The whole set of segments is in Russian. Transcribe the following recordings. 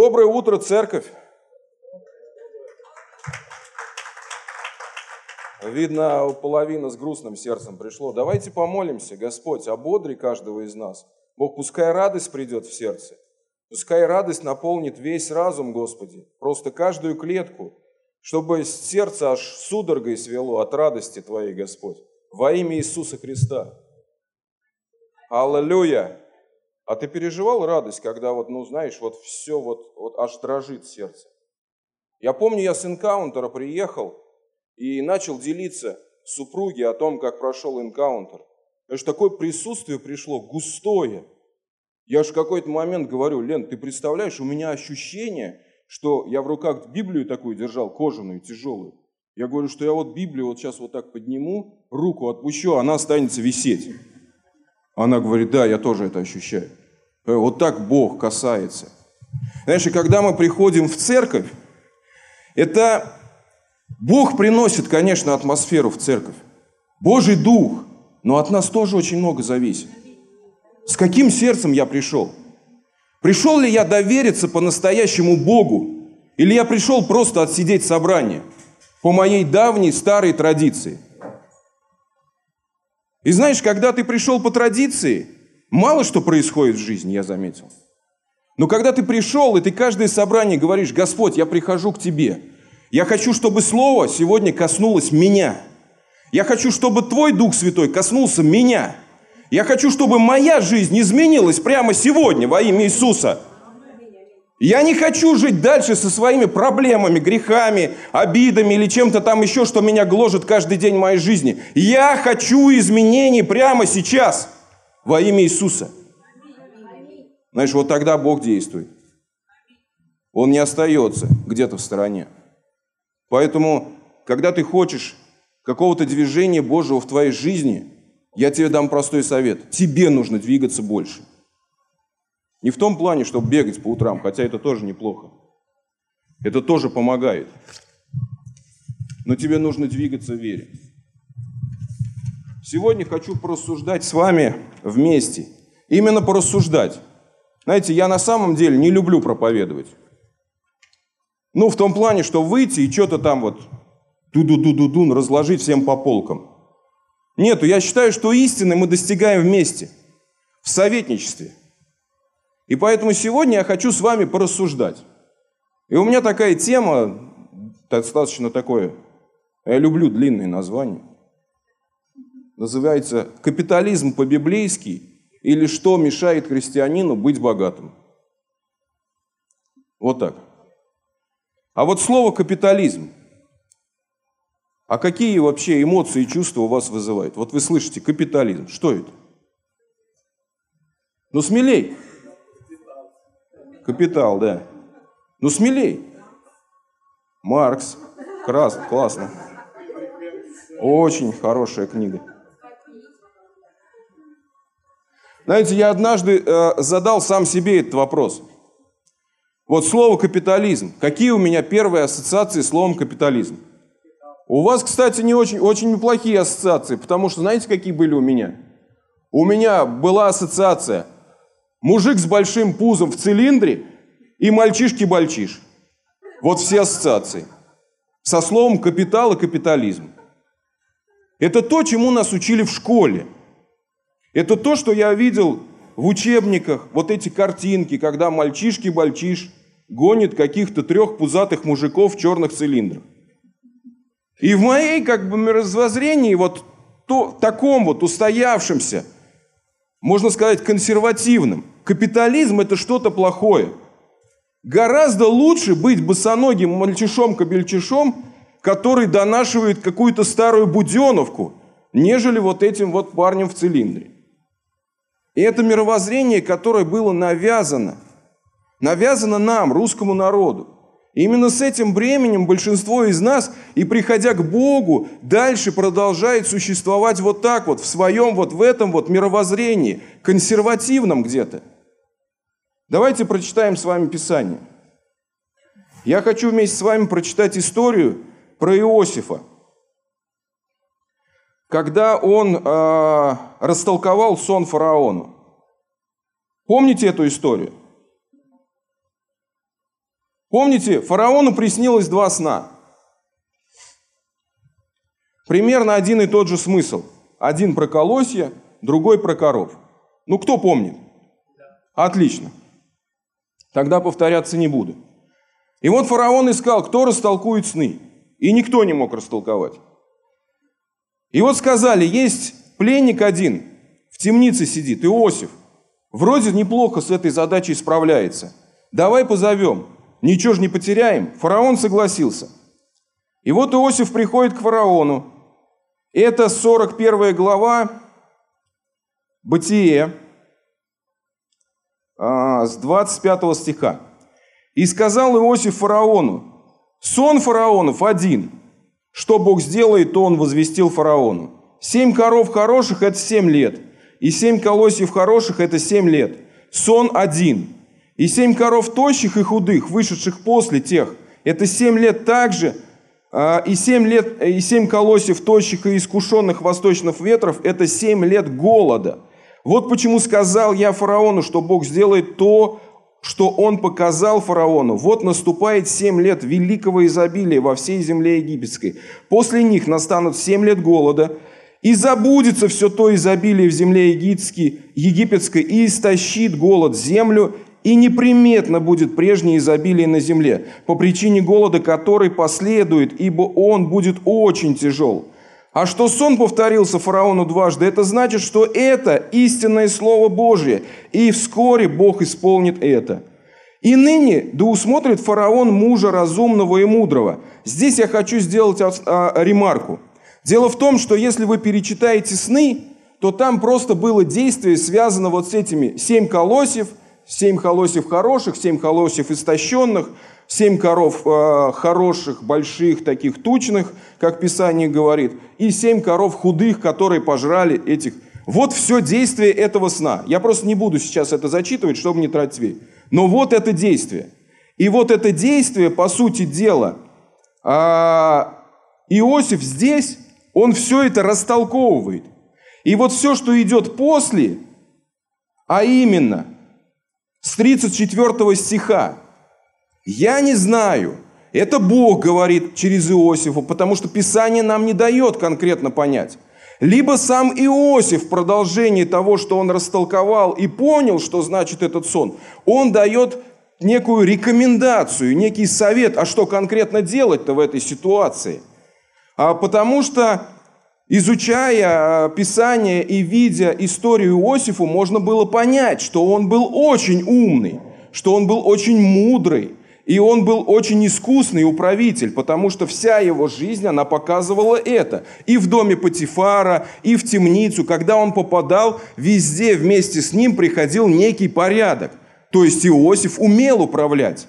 Доброе утро, церковь! Видно, половина с грустным сердцем пришло. Давайте помолимся, Господь, ободри каждого из нас. Бог, пускай радость придет в сердце. Пускай радость наполнит весь разум, Господи, просто каждую клетку, чтобы сердце аж судорогой свело от радости Твоей, Господь. Во имя Иисуса Христа. Аллилуйя! А ты переживал радость, когда вот, ну знаешь, вот все вот, вот аж дрожит сердце? Я помню, я с энкаунтера приехал и начал делиться супруге о том, как прошел энкаунтер. Потому что такое присутствие пришло густое. Я же в какой-то момент говорю, Лен, ты представляешь, у меня ощущение, что я в руках Библию такую держал, кожаную, тяжелую. Я говорю, что я вот Библию вот сейчас вот так подниму, руку отпущу, она останется висеть. Она говорит, да, я тоже это ощущаю. Вот так Бог касается. Знаешь, и когда мы приходим в церковь, это Бог приносит, конечно, атмосферу в церковь. Божий Дух, но от нас тоже очень много зависит. С каким сердцем я пришел? Пришел ли я довериться по-настоящему Богу? Или я пришел просто отсидеть собрание по моей давней старой традиции? И знаешь, когда ты пришел по традиции, мало что происходит в жизни, я заметил. Но когда ты пришел, и ты каждое собрание говоришь, Господь, я прихожу к Тебе. Я хочу, чтобы Слово сегодня коснулось меня. Я хочу, чтобы Твой Дух Святой коснулся меня. Я хочу, чтобы моя жизнь изменилась прямо сегодня во имя Иисуса. Я не хочу жить дальше со своими проблемами, грехами, обидами или чем-то там еще, что меня гложет каждый день моей жизни. Я хочу изменений прямо сейчас во имя Иисуса. Знаешь, вот тогда Бог действует. Он не остается где-то в стороне. Поэтому, когда ты хочешь какого-то движения Божьего в твоей жизни, я тебе дам простой совет. Тебе нужно двигаться больше – не в том плане, чтобы бегать по утрам, хотя это тоже неплохо. Это тоже помогает. Но тебе нужно двигаться в вере. Сегодня хочу порассуждать с вами вместе. Именно порассуждать. Знаете, я на самом деле не люблю проповедовать. Ну, в том плане, что выйти и что-то там вот ду-ду-ду-ду-дун разложить всем по полкам. Нету, я считаю, что истины мы достигаем вместе, в советничестве. И поэтому сегодня я хочу с вами порассуждать. И у меня такая тема, достаточно такое, я люблю длинные названия, называется «Капитализм по-библейски» или «Что мешает христианину быть богатым». Вот так. А вот слово «капитализм», а какие вообще эмоции и чувства у вас вызывает? Вот вы слышите «капитализм», что это? Ну смелей. Капитал, да. Ну, смелей. Маркс. Крас, классно. Очень хорошая книга. Знаете, я однажды э, задал сам себе этот вопрос. Вот слово капитализм. Какие у меня первые ассоциации с словом капитализм? У вас, кстати, не очень, очень неплохие ассоциации, потому что знаете, какие были у меня? У меня была ассоциация – Мужик с большим пузом в цилиндре и мальчишки-бальчиш. Вот все ассоциации. Со словом капитал и капитализм. Это то, чему нас учили в школе. Это то, что я видел в учебниках, вот эти картинки, когда мальчишки-бальчиш гонит каких-то трех пузатых мужиков в черных цилиндрах. И в моей как бы мировоззрении, вот то, таком вот устоявшемся – можно сказать, консервативным. Капитализм – это что-то плохое. Гораздо лучше быть босоногим мальчишом-кабельчишом, который донашивает какую-то старую буденовку, нежели вот этим вот парнем в цилиндре. И это мировоззрение, которое было навязано, навязано нам, русскому народу. Именно с этим бременем большинство из нас, и приходя к Богу, дальше продолжает существовать вот так вот, в своем вот в этом вот мировоззрении, консервативном где-то. Давайте прочитаем с вами Писание. Я хочу вместе с вами прочитать историю про Иосифа. Когда он э, растолковал сон фараону. Помните эту историю? Помните, фараону приснилось два сна. Примерно один и тот же смысл. Один про колосья, другой про коров. Ну, кто помнит? Отлично. Тогда повторяться не буду. И вот фараон искал, кто растолкует сны. И никто не мог растолковать. И вот сказали, есть пленник один, в темнице сидит, Иосиф. Вроде неплохо с этой задачей справляется. Давай позовем, ничего же не потеряем. Фараон согласился. И вот Иосиф приходит к фараону. Это 41 глава Бытие а, с 25 стиха. «И сказал Иосиф фараону, сон фараонов один, что Бог сделает, то он возвестил фараону. Семь коров хороших – это семь лет, и семь колосьев хороших – это семь лет. Сон один. И семь коров тощих и худых, вышедших после тех – это семь лет также, а, и семь, лет, и семь колосьев тощих и искушенных восточных ветров – это семь лет голода. Вот почему сказал я фараону, что Бог сделает то, что он показал фараону. Вот наступает семь лет великого изобилия во всей земле египетской. После них настанут семь лет голода, и забудется все то изобилие в земле египетской, египетской и истощит голод землю, и неприметно будет прежнее изобилие на земле, по причине голода, который последует, ибо он будет очень тяжел. А что сон повторился фараону дважды, это значит, что это истинное Слово Божье, и вскоре Бог исполнит это. И ныне да усмотрит фараон мужа разумного и мудрого. Здесь я хочу сделать а, ремарку. Дело в том, что если вы перечитаете сны, то там просто было действие, связано вот с этими семь колосьев, семь колосьев хороших, семь колосьев истощенных – семь коров э, хороших, больших, таких тучных, как Писание говорит, и семь коров худых, которые пожрали этих. Вот все действие этого сна. Я просто не буду сейчас это зачитывать, чтобы не тратить время. Но вот это действие. И вот это действие, по сути дела, э, Иосиф здесь, он все это растолковывает. И вот все, что идет после, а именно с 34 стиха, я не знаю. Это Бог говорит через Иосифа, потому что Писание нам не дает конкретно понять. Либо сам Иосиф в продолжении того, что он растолковал и понял, что значит этот сон, он дает некую рекомендацию, некий совет, а что конкретно делать-то в этой ситуации. А потому что, изучая а, Писание и видя историю Иосифа, можно было понять, что он был очень умный, что он был очень мудрый, и он был очень искусный управитель, потому что вся его жизнь, она показывала это. И в доме Патифара, и в темницу, когда он попадал, везде вместе с ним приходил некий порядок. То есть Иосиф умел управлять.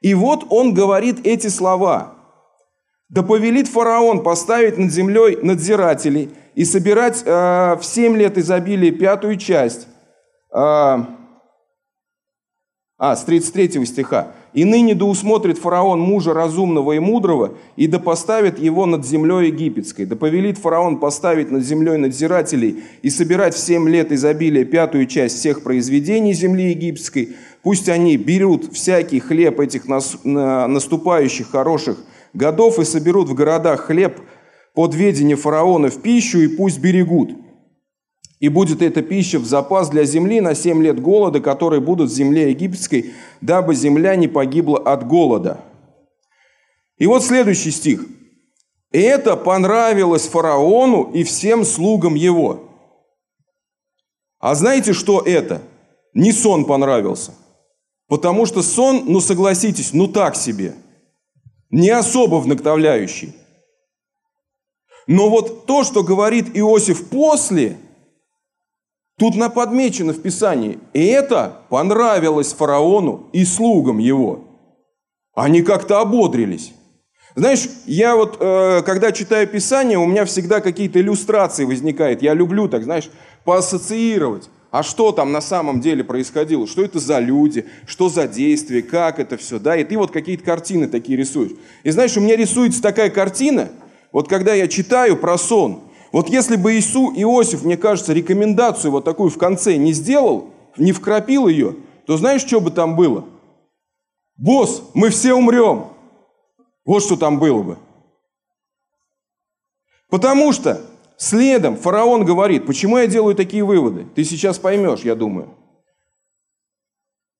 И вот он говорит эти слова. «Да повелит фараон поставить над землей надзирателей и собирать э, в семь лет изобилия пятую часть». Э, а, с 33 стиха. «И ныне да усмотрит фараон мужа разумного и мудрого, и да поставит его над землей египетской. Да повелит фараон поставить над землей надзирателей и собирать в семь лет изобилия пятую часть всех произведений земли египетской. Пусть они берут всякий хлеб этих наступающих хороших годов и соберут в городах хлеб под ведение фараона в пищу, и пусть берегут». И будет эта пища в запас для земли на семь лет голода, которые будут в земле египетской, дабы земля не погибла от голода. И вот следующий стих. «И это понравилось фараону и всем слугам его». А знаете, что это? Не сон понравился. Потому что сон, ну согласитесь, ну так себе. Не особо вдохновляющий. Но вот то, что говорит Иосиф после – Тут на подмечено в Писании, и это понравилось фараону и слугам его. Они как-то ободрились. Знаешь, я вот, э, когда читаю Писание, у меня всегда какие-то иллюстрации возникают. Я люблю, так знаешь, поассоциировать. А что там на самом деле происходило? Что это за люди? Что за действия? Как это все? Да? И ты вот какие-то картины такие рисуешь. И знаешь, у меня рисуется такая картина, вот когда я читаю про сон, вот если бы Иисус, Иосиф, мне кажется, рекомендацию вот такую в конце не сделал, не вкрапил ее, то знаешь, что бы там было? Босс, мы все умрем. Вот что там было бы. Потому что следом фараон говорит, почему я делаю такие выводы? Ты сейчас поймешь, я думаю.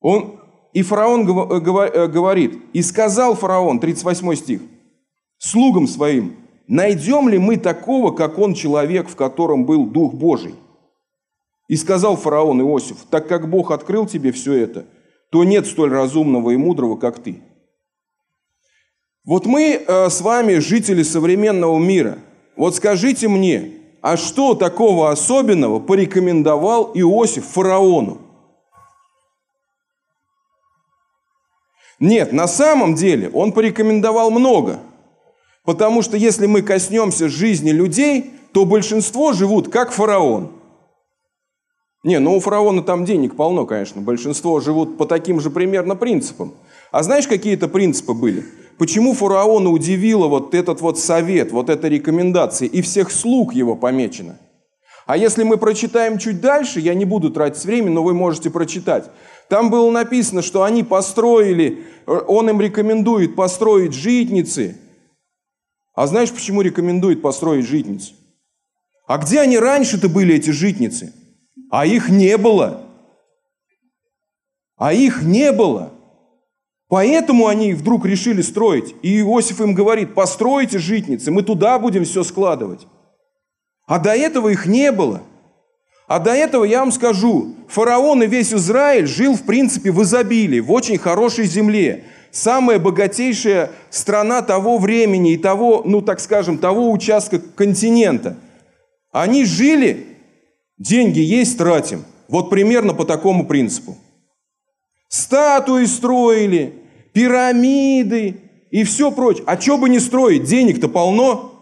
Он, и фараон э, э, говорит, и сказал фараон, 38 стих, слугам своим, найдем ли мы такого, как он человек, в котором был Дух Божий? И сказал фараон Иосиф, так как Бог открыл тебе все это, то нет столь разумного и мудрого, как ты. Вот мы э, с вами жители современного мира. Вот скажите мне, а что такого особенного порекомендовал Иосиф фараону? Нет, на самом деле он порекомендовал много. Потому что если мы коснемся жизни людей, то большинство живут как фараон. Не, ну у фараона там денег полно, конечно. Большинство живут по таким же примерно принципам. А знаешь, какие это принципы были? Почему фараона удивило вот этот вот совет, вот эта рекомендация, и всех слуг его помечено? А если мы прочитаем чуть дальше, я не буду тратить время, но вы можете прочитать. Там было написано, что они построили, он им рекомендует построить житницы. А знаешь, почему рекомендует построить житницы? А где они раньше-то были, эти житницы? А их не было. А их не было. Поэтому они вдруг решили строить. И Иосиф им говорит, постройте житницы, мы туда будем все складывать. А до этого их не было. А до этого я вам скажу, фараон и весь Израиль жил в принципе в изобилии, в очень хорошей земле. Самая богатейшая страна того времени и того, ну так скажем, того участка континента. Они жили Деньги есть, тратим. Вот примерно по такому принципу. Статуи строили, пирамиды и все прочее. А что бы не строить, денег-то полно.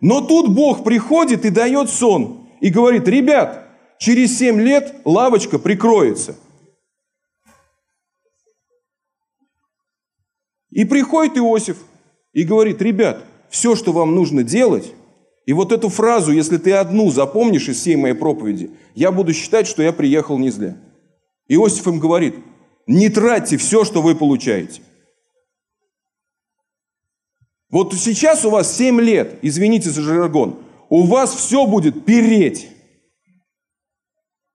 Но тут Бог приходит и дает сон. И говорит, ребят, через семь лет лавочка прикроется. И приходит Иосиф и говорит, ребят, все, что вам нужно делать, и вот эту фразу, если ты одну запомнишь из всей моей проповеди, я буду считать, что я приехал не зря. Иосиф им говорит, не тратьте все, что вы получаете. Вот сейчас у вас 7 лет, извините за жаргон, у вас все будет переть.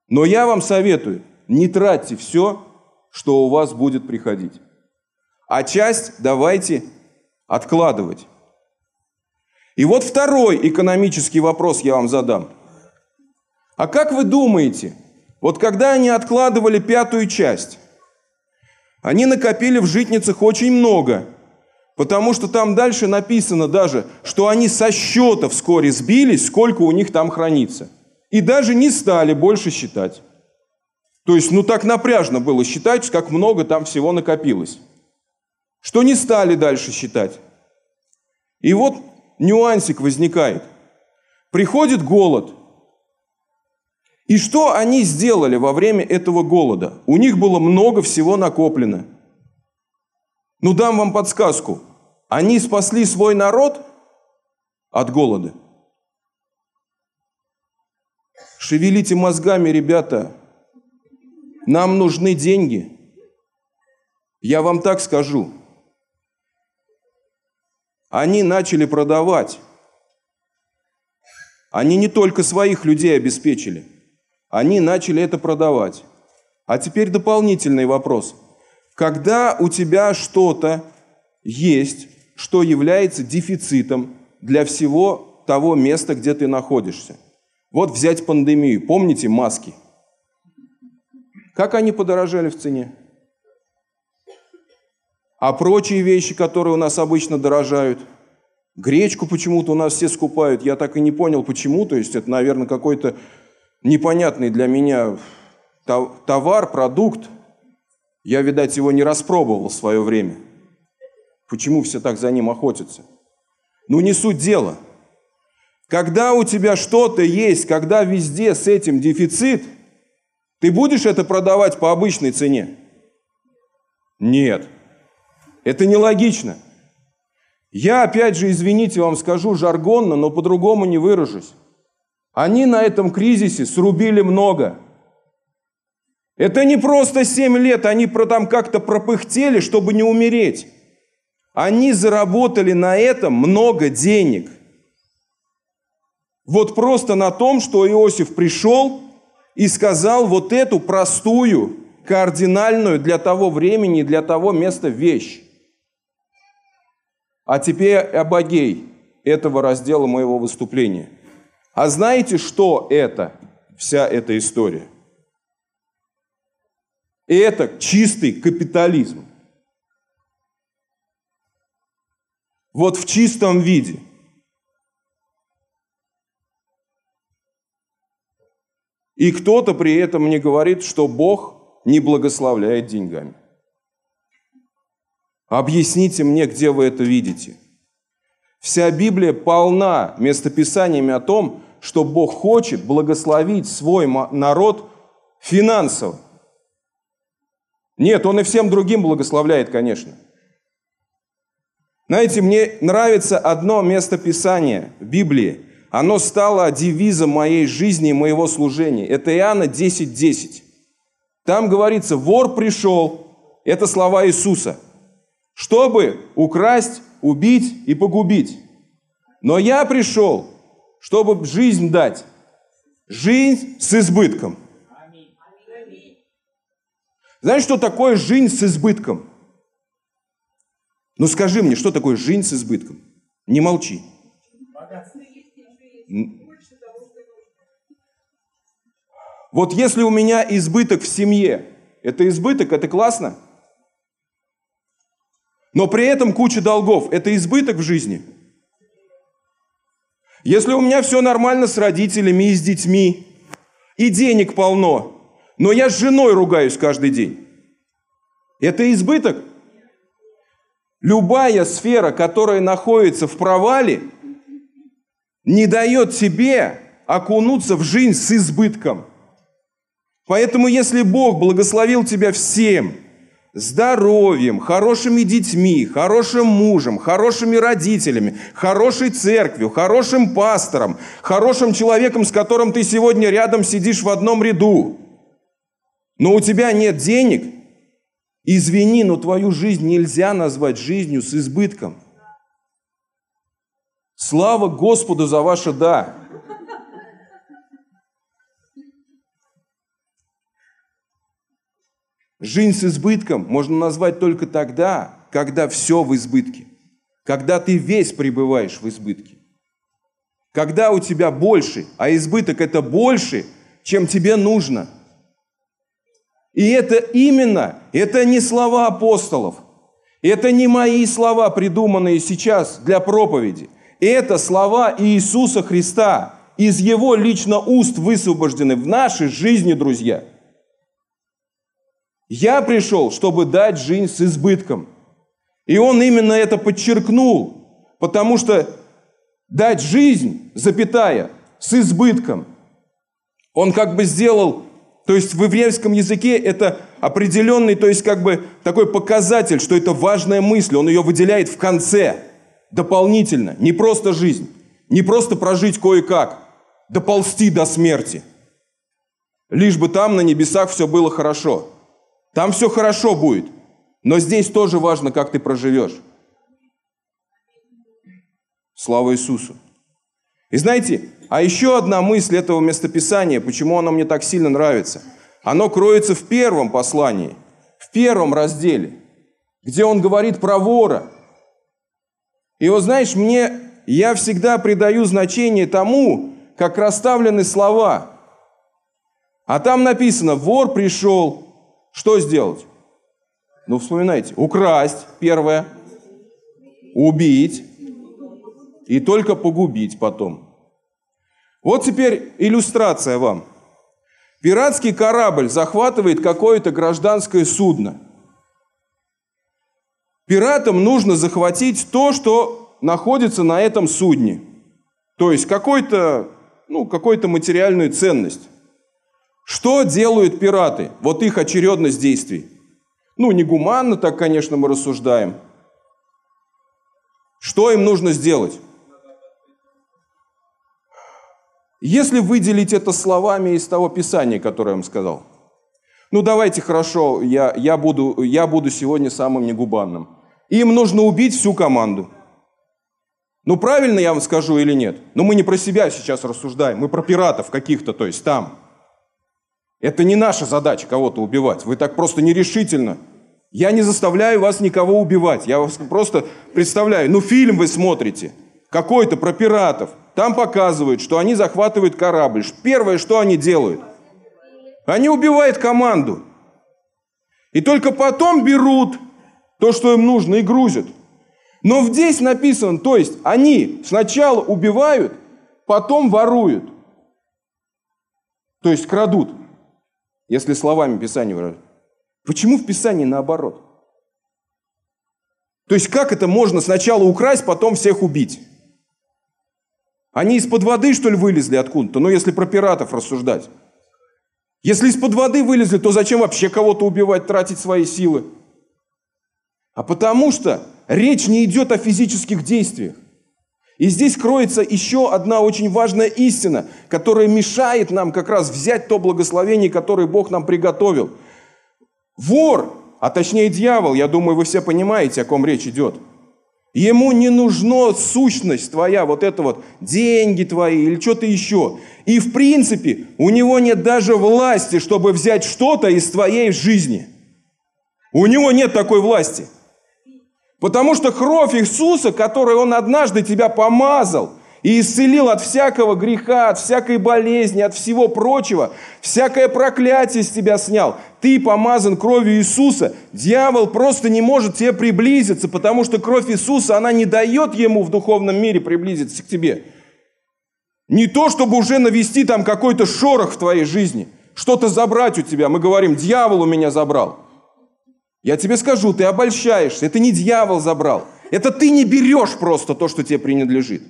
Но я вам советую, не тратьте все, что у вас будет приходить. А часть давайте откладывать. И вот второй экономический вопрос я вам задам. А как вы думаете, вот когда они откладывали пятую часть, они накопили в житницах очень много, потому что там дальше написано даже, что они со счета вскоре сбились, сколько у них там хранится. И даже не стали больше считать. То есть, ну так напряжно было считать, как много там всего накопилось. Что не стали дальше считать. И вот нюансик возникает. Приходит голод. И что они сделали во время этого голода? У них было много всего накоплено. Ну, дам вам подсказку. Они спасли свой народ от голода. Шевелите мозгами, ребята. Нам нужны деньги. Я вам так скажу. Они начали продавать. Они не только своих людей обеспечили, они начали это продавать. А теперь дополнительный вопрос. Когда у тебя что-то есть, что является дефицитом для всего того места, где ты находишься. Вот взять пандемию. Помните маски? Как они подорожали в цене? А прочие вещи, которые у нас обычно дорожают, гречку почему-то у нас все скупают, я так и не понял, почему, то есть это, наверное, какой-то непонятный для меня товар, продукт. Я, видать, его не распробовал в свое время. Почему все так за ним охотятся? Ну, не суть дела. Когда у тебя что-то есть, когда везде с этим дефицит, ты будешь это продавать по обычной цене? Нет. Это нелогично. Я, опять же, извините, вам скажу жаргонно, но по-другому не выражусь. Они на этом кризисе срубили много. Это не просто семь лет, они там как-то пропыхтели, чтобы не умереть. Они заработали на этом много денег. Вот просто на том, что Иосиф пришел и сказал вот эту простую, кардинальную для того времени и для того места вещь. А теперь обогей этого раздела моего выступления. А знаете, что это, вся эта история? Это чистый капитализм. Вот в чистом виде. И кто-то при этом мне говорит, что Бог не благословляет деньгами. Объясните мне, где вы это видите. Вся Библия полна местописаниями о том, что Бог хочет благословить свой народ финансово. Нет, Он и всем другим благословляет, конечно. Знаете, мне нравится одно место Писания в Библии. Оно стало девизом моей жизни и моего служения. Это Иоанна 10.10. 10. Там говорится, вор пришел, это слова Иисуса – чтобы украсть, убить и погубить. Но я пришел, чтобы жизнь дать. Жизнь с избытком. Знаешь, что такое жизнь с избытком? Ну скажи мне, что такое жизнь с избытком? Не молчи. Вот если у меня избыток в семье, это избыток, это классно? но при этом куча долгов. Это избыток в жизни. Если у меня все нормально с родителями и с детьми, и денег полно, но я с женой ругаюсь каждый день, это избыток? Любая сфера, которая находится в провале, не дает тебе окунуться в жизнь с избытком. Поэтому если Бог благословил тебя всем – здоровьем, хорошими детьми, хорошим мужем, хорошими родителями, хорошей церковью, хорошим пастором, хорошим человеком, с которым ты сегодня рядом сидишь в одном ряду, но у тебя нет денег, извини, но твою жизнь нельзя назвать жизнью с избытком. Слава Господу за ваше «да». Жизнь с избытком можно назвать только тогда, когда все в избытке. Когда ты весь пребываешь в избытке. Когда у тебя больше, а избыток это больше, чем тебе нужно. И это именно, это не слова апостолов. Это не мои слова, придуманные сейчас для проповеди. Это слова Иисуса Христа, из Его лично уст высвобождены в нашей жизни, друзья – я пришел, чтобы дать жизнь с избытком. И он именно это подчеркнул, потому что дать жизнь, запятая, с избытком, он как бы сделал, то есть в еврейском языке это определенный, то есть как бы такой показатель, что это важная мысль, он ее выделяет в конце, дополнительно, не просто жизнь, не просто прожить кое-как, доползти до смерти, лишь бы там на небесах все было хорошо – там все хорошо будет. Но здесь тоже важно, как ты проживешь. Слава Иисусу. И знаете, а еще одна мысль этого местописания, почему оно мне так сильно нравится. Оно кроется в первом послании, в первом разделе, где он говорит про вора. И вот знаешь, мне, я всегда придаю значение тому, как расставлены слова. А там написано, вор пришел, что сделать? Ну, вспоминайте. Украсть, первое. Убить. И только погубить потом. Вот теперь иллюстрация вам. Пиратский корабль захватывает какое-то гражданское судно. Пиратам нужно захватить то, что находится на этом судне. То есть какой-то, ну, какую-то материальную ценность. Что делают пираты? Вот их очередность действий. Ну, негуманно так, конечно, мы рассуждаем. Что им нужно сделать? Если выделить это словами из того писания, которое я вам сказал, Ну давайте хорошо, я, я, буду, я буду сегодня самым негубанным. Им нужно убить всю команду. Ну правильно я вам скажу или нет? Но мы не про себя сейчас рассуждаем, мы про пиратов каких-то, то есть там. Это не наша задача кого-то убивать. Вы так просто нерешительно. Я не заставляю вас никого убивать. Я вас просто представляю. Ну фильм вы смотрите, какой-то про пиратов. Там показывают, что они захватывают корабль. Первое, что они делают? Они убивают команду. И только потом берут то, что им нужно, и грузят. Но здесь написано, то есть они сначала убивают, потом воруют. То есть крадут, если словами Писания выражать. Почему в Писании наоборот? То есть как это можно сначала украсть, потом всех убить? Они из-под воды, что ли, вылезли откуда-то? Ну, если про пиратов рассуждать. Если из-под воды вылезли, то зачем вообще кого-то убивать, тратить свои силы? А потому что речь не идет о физических действиях. И здесь кроется еще одна очень важная истина, которая мешает нам как раз взять то благословение, которое Бог нам приготовил. Вор, а точнее дьявол, я думаю, вы все понимаете, о ком речь идет. Ему не нужна сущность твоя, вот это вот, деньги твои или что-то еще. И в принципе у него нет даже власти, чтобы взять что-то из твоей жизни. У него нет такой власти – Потому что кровь Иисуса, которой Он однажды тебя помазал и исцелил от всякого греха, от всякой болезни, от всего прочего, всякое проклятие с тебя снял. Ты помазан кровью Иисуса. Дьявол просто не может тебе приблизиться, потому что кровь Иисуса, она не дает ему в духовном мире приблизиться к тебе. Не то, чтобы уже навести там какой-то шорох в твоей жизни, что-то забрать у тебя. Мы говорим, дьявол у меня забрал. Я тебе скажу, ты обольщаешься. Это не дьявол забрал. Это ты не берешь просто то, что тебе принадлежит.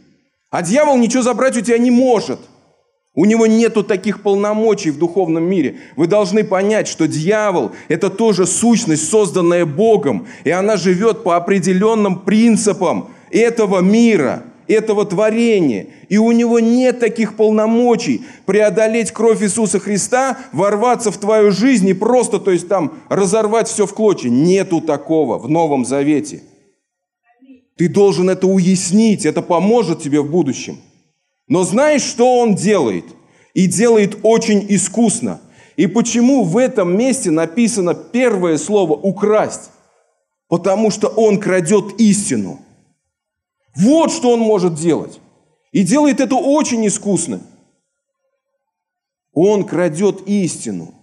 А дьявол ничего забрать у тебя не может. У него нету таких полномочий в духовном мире. Вы должны понять, что дьявол – это тоже сущность, созданная Богом, и она живет по определенным принципам этого мира – этого творения. И у него нет таких полномочий преодолеть кровь Иисуса Христа, ворваться в твою жизнь и просто, то есть там, разорвать все в клочья. Нету такого в Новом Завете. Ты должен это уяснить, это поможет тебе в будущем. Но знаешь, что он делает? И делает очень искусно. И почему в этом месте написано первое слово «украсть»? Потому что он крадет истину – вот что он может делать. И делает это очень искусно. Он крадет истину.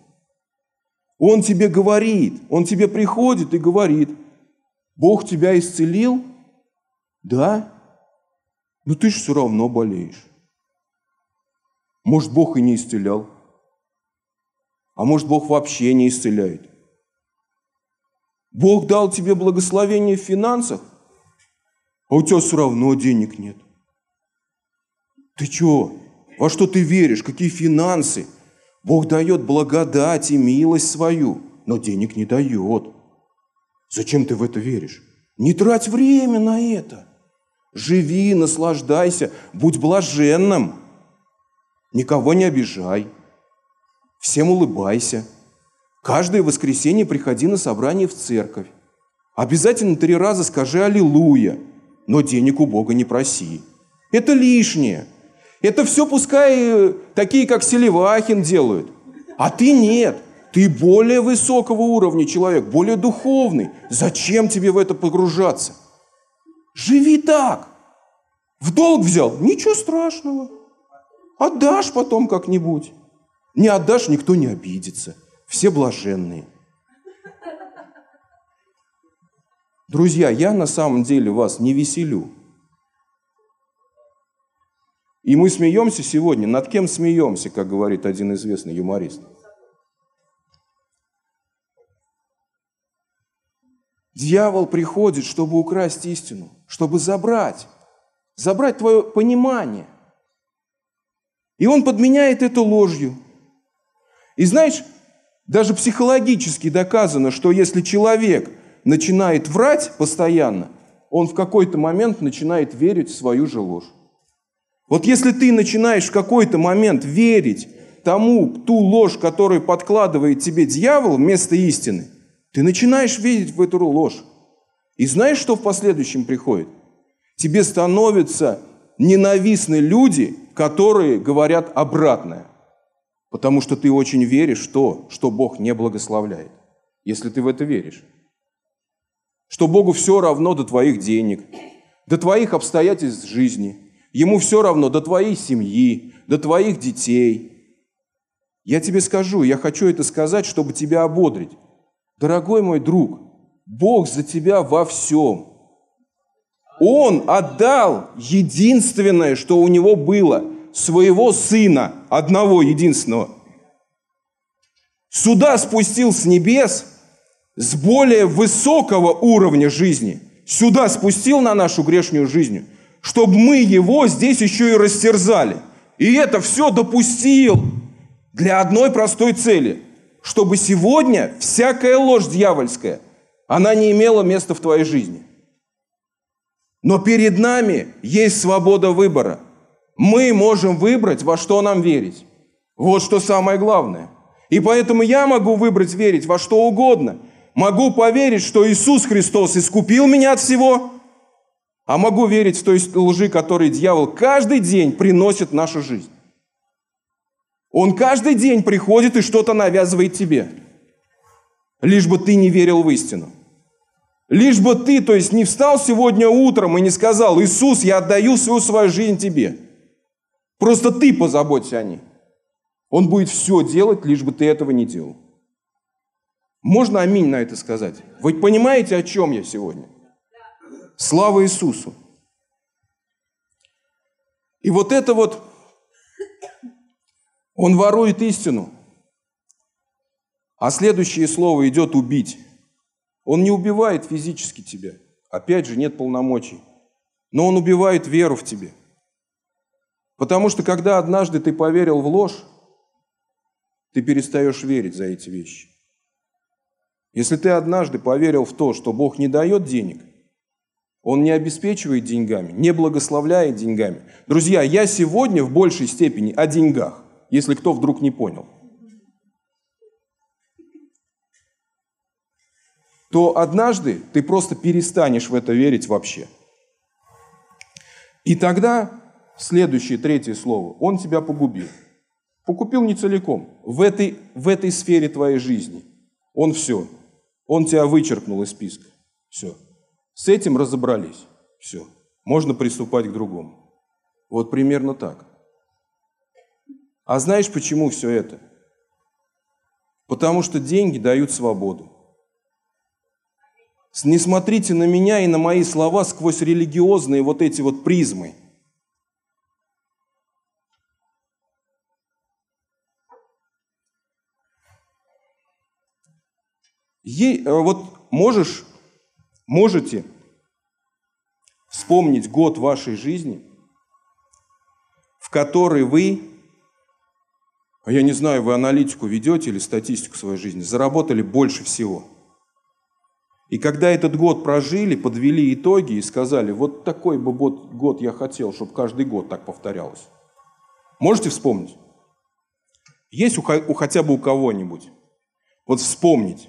Он тебе говорит, он тебе приходит и говорит, Бог тебя исцелил? Да? Но ты же все равно болеешь. Может, Бог и не исцелял. А может, Бог вообще не исцеляет. Бог дал тебе благословение в финансах – а у тебя все равно денег нет. Ты что? Во что ты веришь? Какие финансы? Бог дает благодать и милость свою, но денег не дает. Зачем ты в это веришь? Не трать время на это. Живи, наслаждайся, будь блаженным. Никого не обижай. Всем улыбайся. Каждое воскресенье приходи на собрание в церковь. Обязательно три раза скажи «Аллилуйя» но денег у Бога не проси. Это лишнее. Это все пускай э, такие, как Селивахин делают. А ты нет. Ты более высокого уровня человек, более духовный. Зачем тебе в это погружаться? Живи так. В долг взял? Ничего страшного. Отдашь потом как-нибудь. Не отдашь, никто не обидится. Все блаженные. Друзья, я на самом деле вас не веселю. И мы смеемся сегодня. Над кем смеемся, как говорит один известный юморист? Дьявол приходит, чтобы украсть истину, чтобы забрать, забрать твое понимание. И он подменяет это ложью. И знаешь, даже психологически доказано, что если человек начинает врать постоянно, он в какой-то момент начинает верить в свою же ложь. Вот если ты начинаешь в какой-то момент верить тому, ту ложь, которую подкладывает тебе дьявол вместо истины, ты начинаешь видеть в эту ложь. И знаешь, что в последующем приходит? Тебе становятся ненавистны люди, которые говорят обратное. Потому что ты очень веришь в то, что Бог не благословляет. Если ты в это веришь. Что Богу все равно до твоих денег, до твоих обстоятельств жизни. Ему все равно до твоей семьи, до твоих детей. Я тебе скажу, я хочу это сказать, чтобы тебя ободрить. Дорогой мой друг, Бог за тебя во всем. Он отдал единственное, что у него было, своего сына, одного единственного. Сюда спустил с небес с более высокого уровня жизни. Сюда спустил на нашу грешную жизнь, чтобы мы его здесь еще и растерзали. И это все допустил для одной простой цели, чтобы сегодня всякая ложь дьявольская, она не имела места в твоей жизни. Но перед нами есть свобода выбора. Мы можем выбрать, во что нам верить. Вот что самое главное. И поэтому я могу выбрать верить во что угодно. Могу поверить, что Иисус Христос искупил меня от всего, а могу верить в той лжи, которую дьявол каждый день приносит в нашу жизнь. Он каждый день приходит и что-то навязывает тебе, лишь бы ты не верил в истину. Лишь бы ты, то есть не встал сегодня утром и не сказал, Иисус, я отдаю свою свою жизнь тебе. Просто ты позаботься о ней. Он будет все делать, лишь бы ты этого не делал. Можно аминь на это сказать? Вы понимаете, о чем я сегодня? Слава Иисусу! И вот это вот, он ворует истину, а следующее слово идет убить. Он не убивает физически тебя. Опять же, нет полномочий. Но он убивает веру в тебе. Потому что когда однажды ты поверил в ложь, ты перестаешь верить за эти вещи. Если ты однажды поверил в то, что Бог не дает денег, Он не обеспечивает деньгами, не благословляет деньгами. Друзья, я сегодня в большей степени о деньгах, если кто вдруг не понял – то однажды ты просто перестанешь в это верить вообще. И тогда следующее, третье слово, он тебя погубил. Покупил не целиком. В этой, в этой сфере твоей жизни. Он все. Он тебя вычеркнул из списка. Все. С этим разобрались. Все. Можно приступать к другому. Вот примерно так. А знаешь, почему все это? Потому что деньги дают свободу. Не смотрите на меня и на мои слова сквозь религиозные вот эти вот призмы. Е, э, вот можешь, можете вспомнить год вашей жизни, в который вы, а я не знаю, вы аналитику ведете или статистику своей жизни, заработали больше всего – и когда этот год прожили, подвели итоги и сказали, вот такой бы год я хотел, чтобы каждый год так повторялось. Можете вспомнить? Есть у, у хотя бы у кого-нибудь? Вот вспомнить.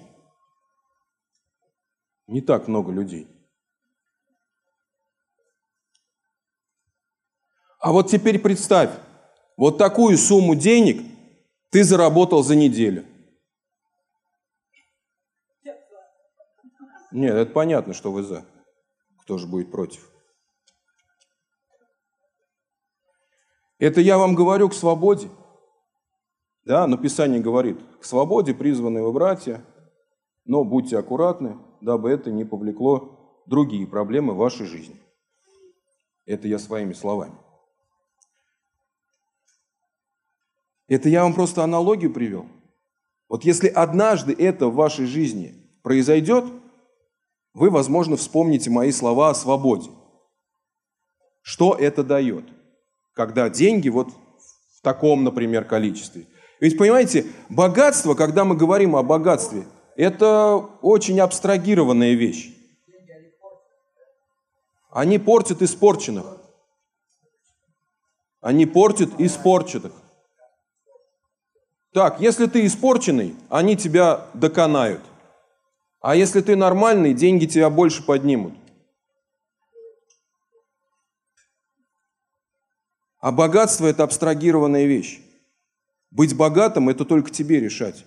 Не так много людей. А вот теперь представь, вот такую сумму денег ты заработал за неделю. Нет, это понятно, что вы за. Кто же будет против? Это я вам говорю к свободе. Да, но Писание говорит, к свободе призваны вы, братья, но будьте аккуратны, дабы это не повлекло другие проблемы вашей жизни. Это я своими словами. Это я вам просто аналогию привел. Вот если однажды это в вашей жизни произойдет, вы, возможно, вспомните мои слова о свободе. Что это дает, когда деньги вот в таком, например, количестве? Ведь, понимаете, богатство, когда мы говорим о богатстве, это очень абстрагированная вещь. Они портят испорченных. Они портят испорченных. Так, если ты испорченный, они тебя доконают. А если ты нормальный, деньги тебя больше поднимут. А богатство – это абстрагированная вещь. Быть богатым – это только тебе решать.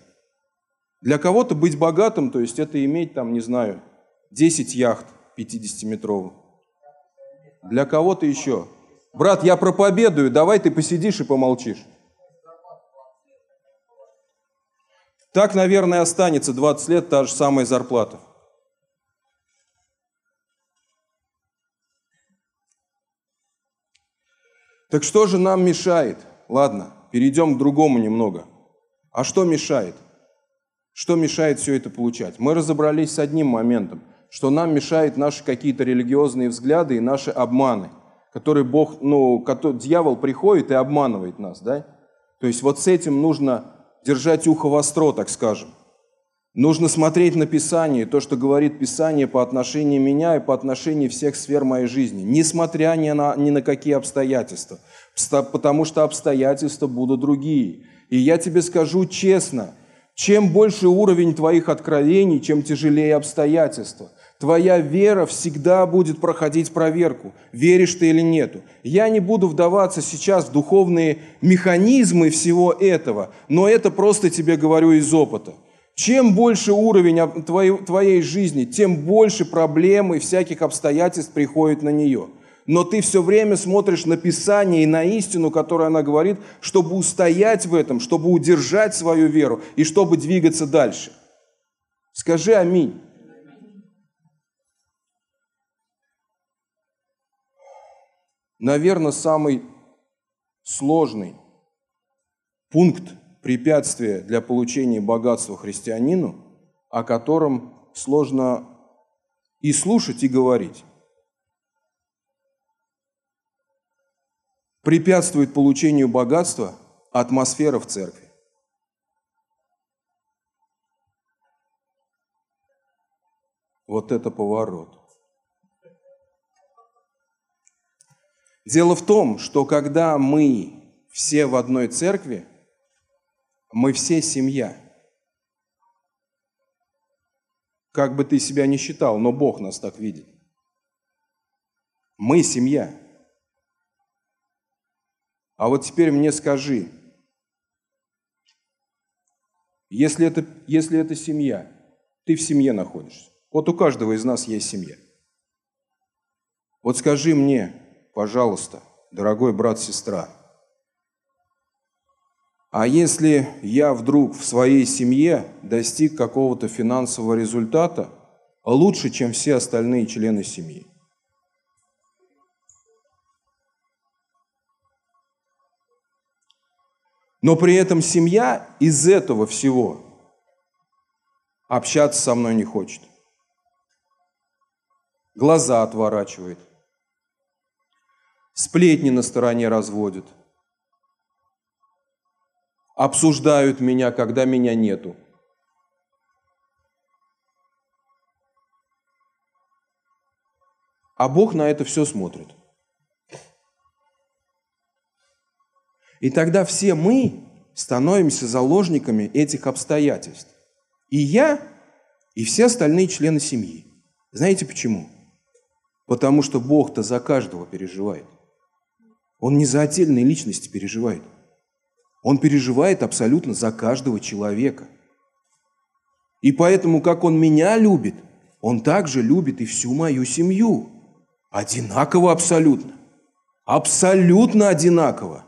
Для кого-то быть богатым, то есть это иметь там, не знаю, 10 яхт 50-метровых. Для кого-то еще. Брат, я проповедую, давай ты посидишь и помолчишь. Так, наверное, останется 20 лет та же самая зарплата. Так что же нам мешает? Ладно, перейдем к другому немного. А что мешает? Что мешает все это получать? Мы разобрались с одним моментом, что нам мешают наши какие-то религиозные взгляды и наши обманы, которые Бог, ну, дьявол приходит и обманывает нас, да? То есть вот с этим нужно держать ухо востро, так скажем. Нужно смотреть на Писание, то, что говорит Писание по отношению меня и по отношению всех сфер моей жизни, несмотря ни на, ни на какие обстоятельства, потому что обстоятельства будут другие. И я тебе скажу честно, чем больше уровень твоих откровений, чем тяжелее обстоятельства – Твоя вера всегда будет проходить проверку, веришь ты или нету. Я не буду вдаваться сейчас в духовные механизмы всего этого, но это просто тебе говорю из опыта. Чем больше уровень твоей, твоей жизни, тем больше проблем и всяких обстоятельств приходит на нее. Но ты все время смотришь на Писание и на истину, которую она говорит, чтобы устоять в этом, чтобы удержать свою веру и чтобы двигаться дальше. Скажи аминь. наверное, самый сложный пункт препятствия для получения богатства христианину, о котором сложно и слушать, и говорить. Препятствует получению богатства атмосфера в церкви. Вот это поворот. Дело в том, что когда мы все в одной церкви, мы все семья. Как бы ты себя ни считал, но Бог нас так видит. Мы семья. А вот теперь мне скажи, если это, если это семья, ты в семье находишься. Вот у каждого из нас есть семья. Вот скажи мне, пожалуйста, дорогой брат-сестра, а если я вдруг в своей семье достиг какого-то финансового результата лучше, чем все остальные члены семьи? Но при этом семья из этого всего общаться со мной не хочет. Глаза отворачивает – сплетни на стороне разводят, обсуждают меня, когда меня нету. А Бог на это все смотрит. И тогда все мы становимся заложниками этих обстоятельств. И я, и все остальные члены семьи. Знаете почему? Потому что Бог-то за каждого переживает. Он не за отдельные личности переживает. Он переживает абсолютно за каждого человека. И поэтому, как он меня любит, он также любит и всю мою семью. Одинаково абсолютно. Абсолютно одинаково.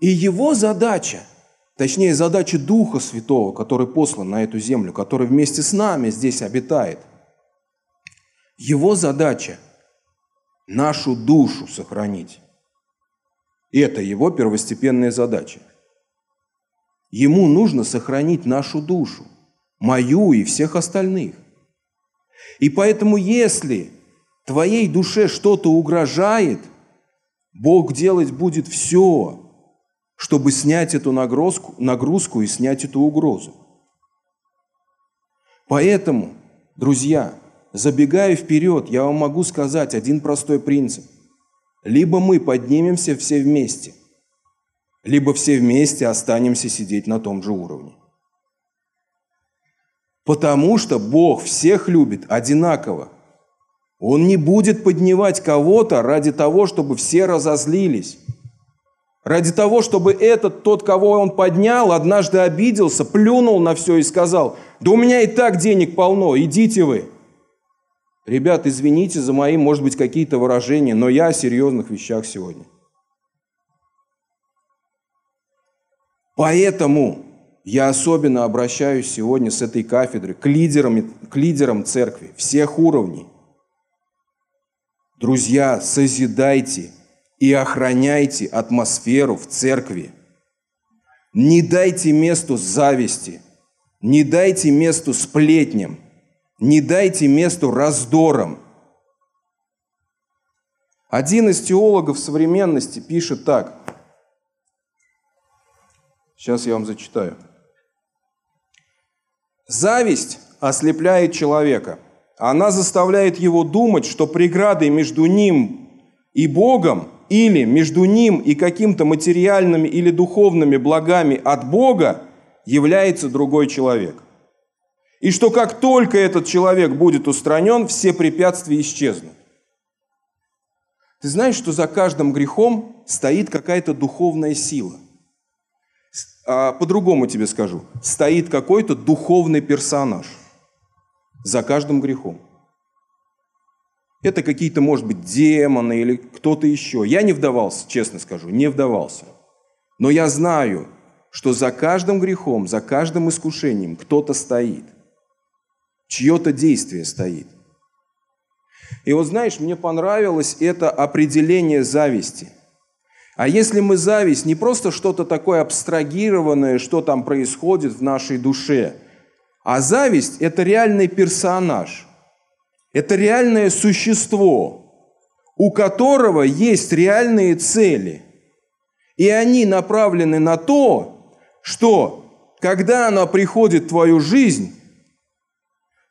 И его задача, точнее задача Духа Святого, который послан на эту землю, который вместе с нами здесь обитает, его задача нашу душу сохранить. Это его первостепенная задача. Ему нужно сохранить нашу душу, мою и всех остальных. И поэтому, если твоей душе что-то угрожает, Бог делать будет все, чтобы снять эту нагрузку, нагрузку и снять эту угрозу. Поэтому, друзья, Забегая вперед, я вам могу сказать один простой принцип. Либо мы поднимемся все вместе, либо все вместе останемся сидеть на том же уровне. Потому что Бог всех любит одинаково. Он не будет поднимать кого-то ради того, чтобы все разозлились. Ради того, чтобы этот, тот, кого он поднял, однажды обиделся, плюнул на все и сказал, да у меня и так денег полно, идите вы. Ребят, извините за мои, может быть, какие-то выражения, но я о серьезных вещах сегодня. Поэтому я особенно обращаюсь сегодня с этой кафедры к лидерам, к лидерам церкви всех уровней. Друзья, созидайте и охраняйте атмосферу в церкви. Не дайте месту зависти, не дайте месту сплетням, не дайте месту раздорам. Один из теологов современности пишет так. Сейчас я вам зачитаю. Зависть ослепляет человека. Она заставляет его думать, что преградой между ним и Богом или между ним и каким-то материальными или духовными благами от Бога является другой человек. И что как только этот человек будет устранен, все препятствия исчезнут. Ты знаешь, что за каждым грехом стоит какая-то духовная сила. А по-другому тебе скажу. Стоит какой-то духовный персонаж за каждым грехом. Это какие-то, может быть, демоны или кто-то еще. Я не вдавался, честно скажу, не вдавался. Но я знаю, что за каждым грехом, за каждым искушением кто-то стоит. Чье-то действие стоит. И вот знаешь, мне понравилось это определение зависти. А если мы зависть, не просто что-то такое абстрагированное, что там происходит в нашей душе, а зависть – это реальный персонаж, это реальное существо, у которого есть реальные цели. И они направлены на то, что когда она приходит в твою жизнь,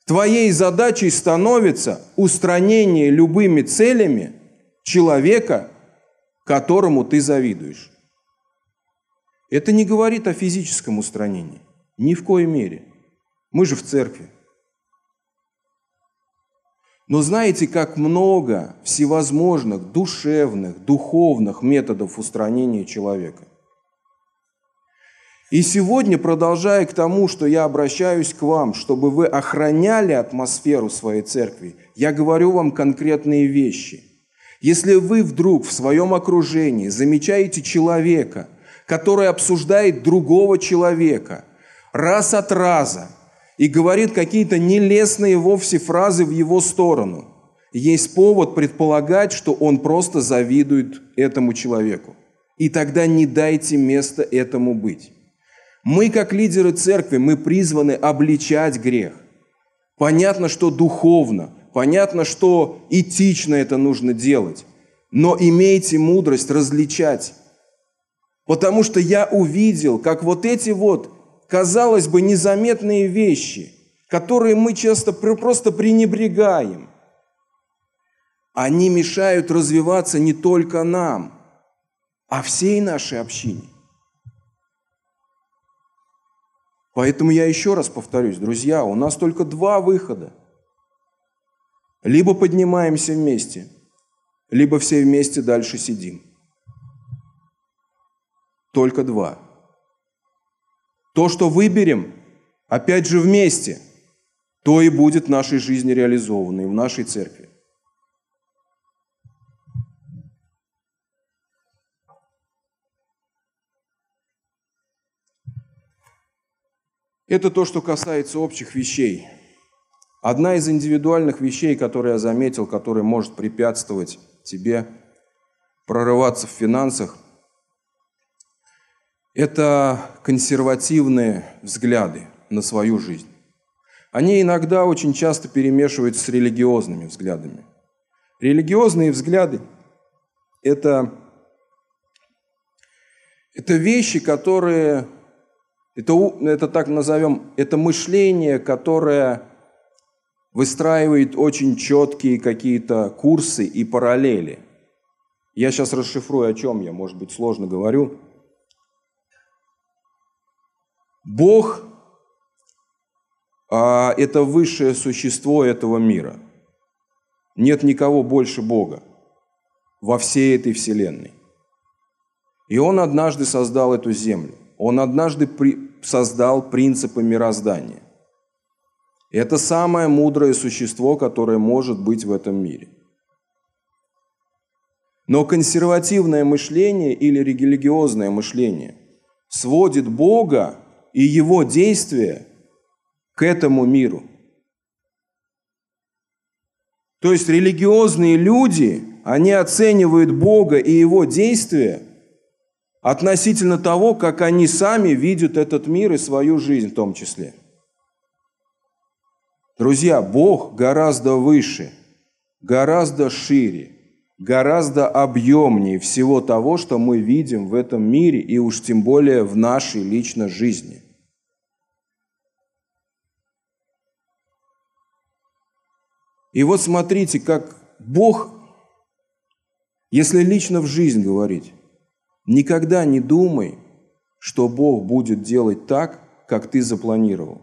твоей задачей становится устранение любыми целями человека, которому ты завидуешь. Это не говорит о физическом устранении. Ни в коей мере. Мы же в церкви. Но знаете, как много всевозможных душевных, духовных методов устранения человека. И сегодня, продолжая к тому, что я обращаюсь к вам, чтобы вы охраняли атмосферу своей церкви, я говорю вам конкретные вещи – если вы вдруг в своем окружении замечаете человека, который обсуждает другого человека раз от раза и говорит какие-то нелестные вовсе фразы в его сторону, есть повод предполагать, что он просто завидует этому человеку. И тогда не дайте места этому быть. Мы, как лидеры церкви, мы призваны обличать грех. Понятно, что духовно, Понятно, что этично это нужно делать, но имейте мудрость различать. Потому что я увидел, как вот эти вот, казалось бы, незаметные вещи, которые мы часто просто пренебрегаем, они мешают развиваться не только нам, а всей нашей общине. Поэтому я еще раз повторюсь, друзья, у нас только два выхода – либо поднимаемся вместе, либо все вместе дальше сидим. Только два. То, что выберем, опять же вместе, то и будет в нашей жизни реализовано, и в нашей церкви. Это то, что касается общих вещей. Одна из индивидуальных вещей, которые я заметил, которая может препятствовать тебе прорываться в финансах, это консервативные взгляды на свою жизнь. Они иногда очень часто перемешиваются с религиозными взглядами. Религиозные взгляды – это, это вещи, которые, это, это так назовем, это мышление, которое выстраивает очень четкие какие-то курсы и параллели. Я сейчас расшифрую, о чем я, может быть, сложно говорю. Бог а, – это высшее существо этого мира. Нет никого больше Бога во всей этой вселенной. И Он однажды создал эту землю. Он однажды при... создал принципы мироздания. Это самое мудрое существо, которое может быть в этом мире. Но консервативное мышление или религиозное мышление сводит Бога и его действия к этому миру. То есть религиозные люди, они оценивают Бога и его действия относительно того, как они сами видят этот мир и свою жизнь в том числе. Друзья, Бог гораздо выше, гораздо шире, гораздо объемнее всего того, что мы видим в этом мире и уж тем более в нашей личной жизни. И вот смотрите, как Бог, если лично в жизнь говорить, никогда не думай, что Бог будет делать так, как ты запланировал.